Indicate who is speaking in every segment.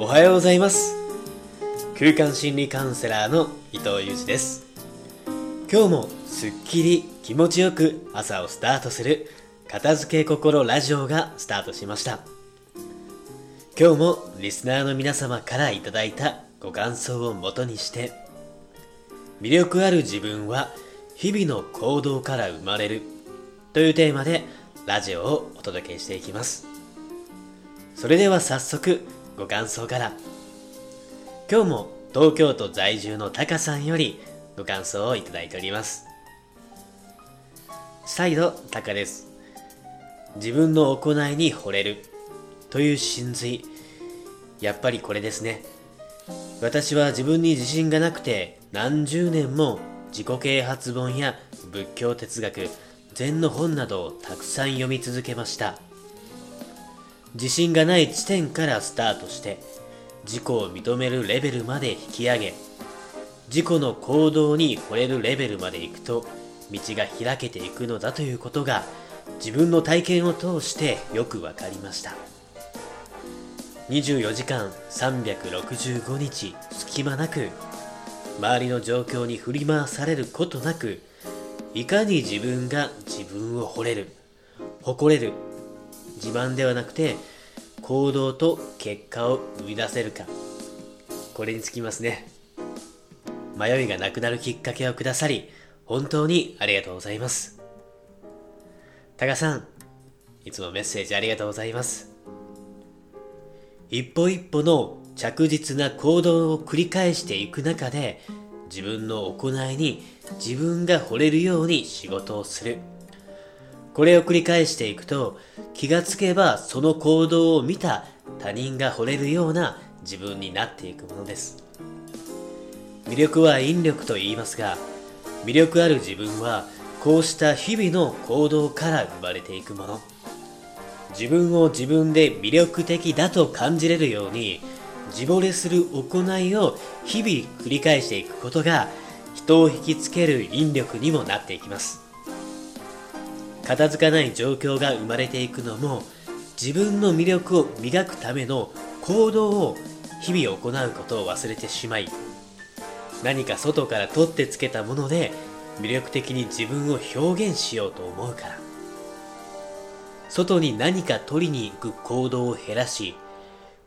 Speaker 1: おはようございます。空間心理カウンセラーの伊藤裕二です。今日もすっきり気持ちよく朝をスタートする片付け心ラジオがスタートしました。今日もリスナーの皆様からいただいたご感想をもとにして魅力ある自分は日々の行動から生まれるというテーマでラジオをお届けしていきます。それでは早速ご感想から。今日も東京都在住のタカさんよりご感想をいただいております。再度タカです。自分の行いに惚れる。という真髄。やっぱりこれですね。私は自分に自信がなくて何十年も自己啓発本や仏教哲学禅の本などをたくさん読み続けました。自信がない地点からスタートして自己を認めるレベルまで引き上げ自己の行動に惚れるレベルまで行くと道が開けていくのだということが自分の体験を通してよくわかりました。24時間365日隙間なく周りの状況に振り回されることなくいかに自分が自分を惚れる誇れる自慢ではなくて行動と結果を生み出せるか。これにつきますね。迷いがなくなるきっかけをくださり本当にありがとうございます。タカさんいつもメッセージありがとうございます。一歩一歩の着実な行動を繰り返していく中で自分の行いに自分が惚れるように仕事をする。これを繰り返していくと気がつけばその行動を見た他人が惚れるような自分になっていくものです。魅力は引力と言いますが魅力ある自分はこうした日々の行動から生まれていくもの。自分を自分で魅力的だと感じれるように自惚れする行いを日々繰り返していくことが人を引きつける引力にもなっていきます。片付かない状況が生まれていくのも自分の魅力を磨くための行動を日々行うことを忘れてしまい何か外から取ってつけたもので魅力的に自分を表現しようと思うから。外に何か取りに行く行動を減らし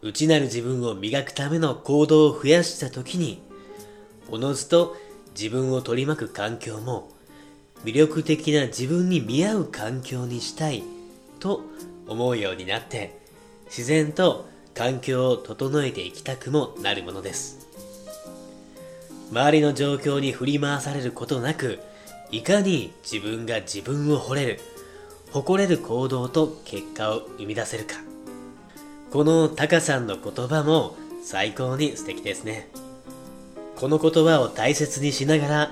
Speaker 1: 内なる自分を磨くための行動を増やした時におのずと自分を取り巻く環境も魅力的な自分に見合う環境にしたいと思うようになって自然と環境を整えていきたくもなるものです。周りの状況に振り回されることなくいかに自分が自分を惚れる誇れる行動と結果を生み出せるか。このタカさんの言葉も最高に素敵ですね。この言葉を大切にしながら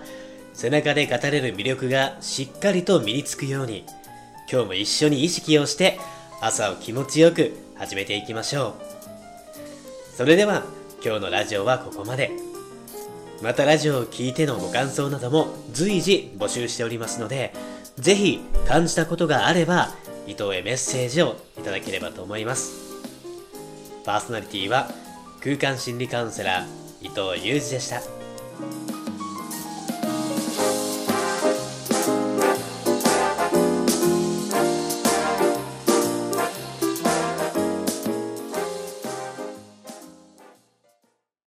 Speaker 1: 背中で語れる魅力がしっかりと身につくように。今日も一緒に意識をして朝を気持ちよく始めていきましょう。それでは今日のラジオはここまで。またラジオを聴いてのご感想なども随時募集しておりますのでぜひ感じたことがあれば伊藤へメッセージをいただければと思います。パーソナリティは空間心理カウンセラー伊藤裕二でした。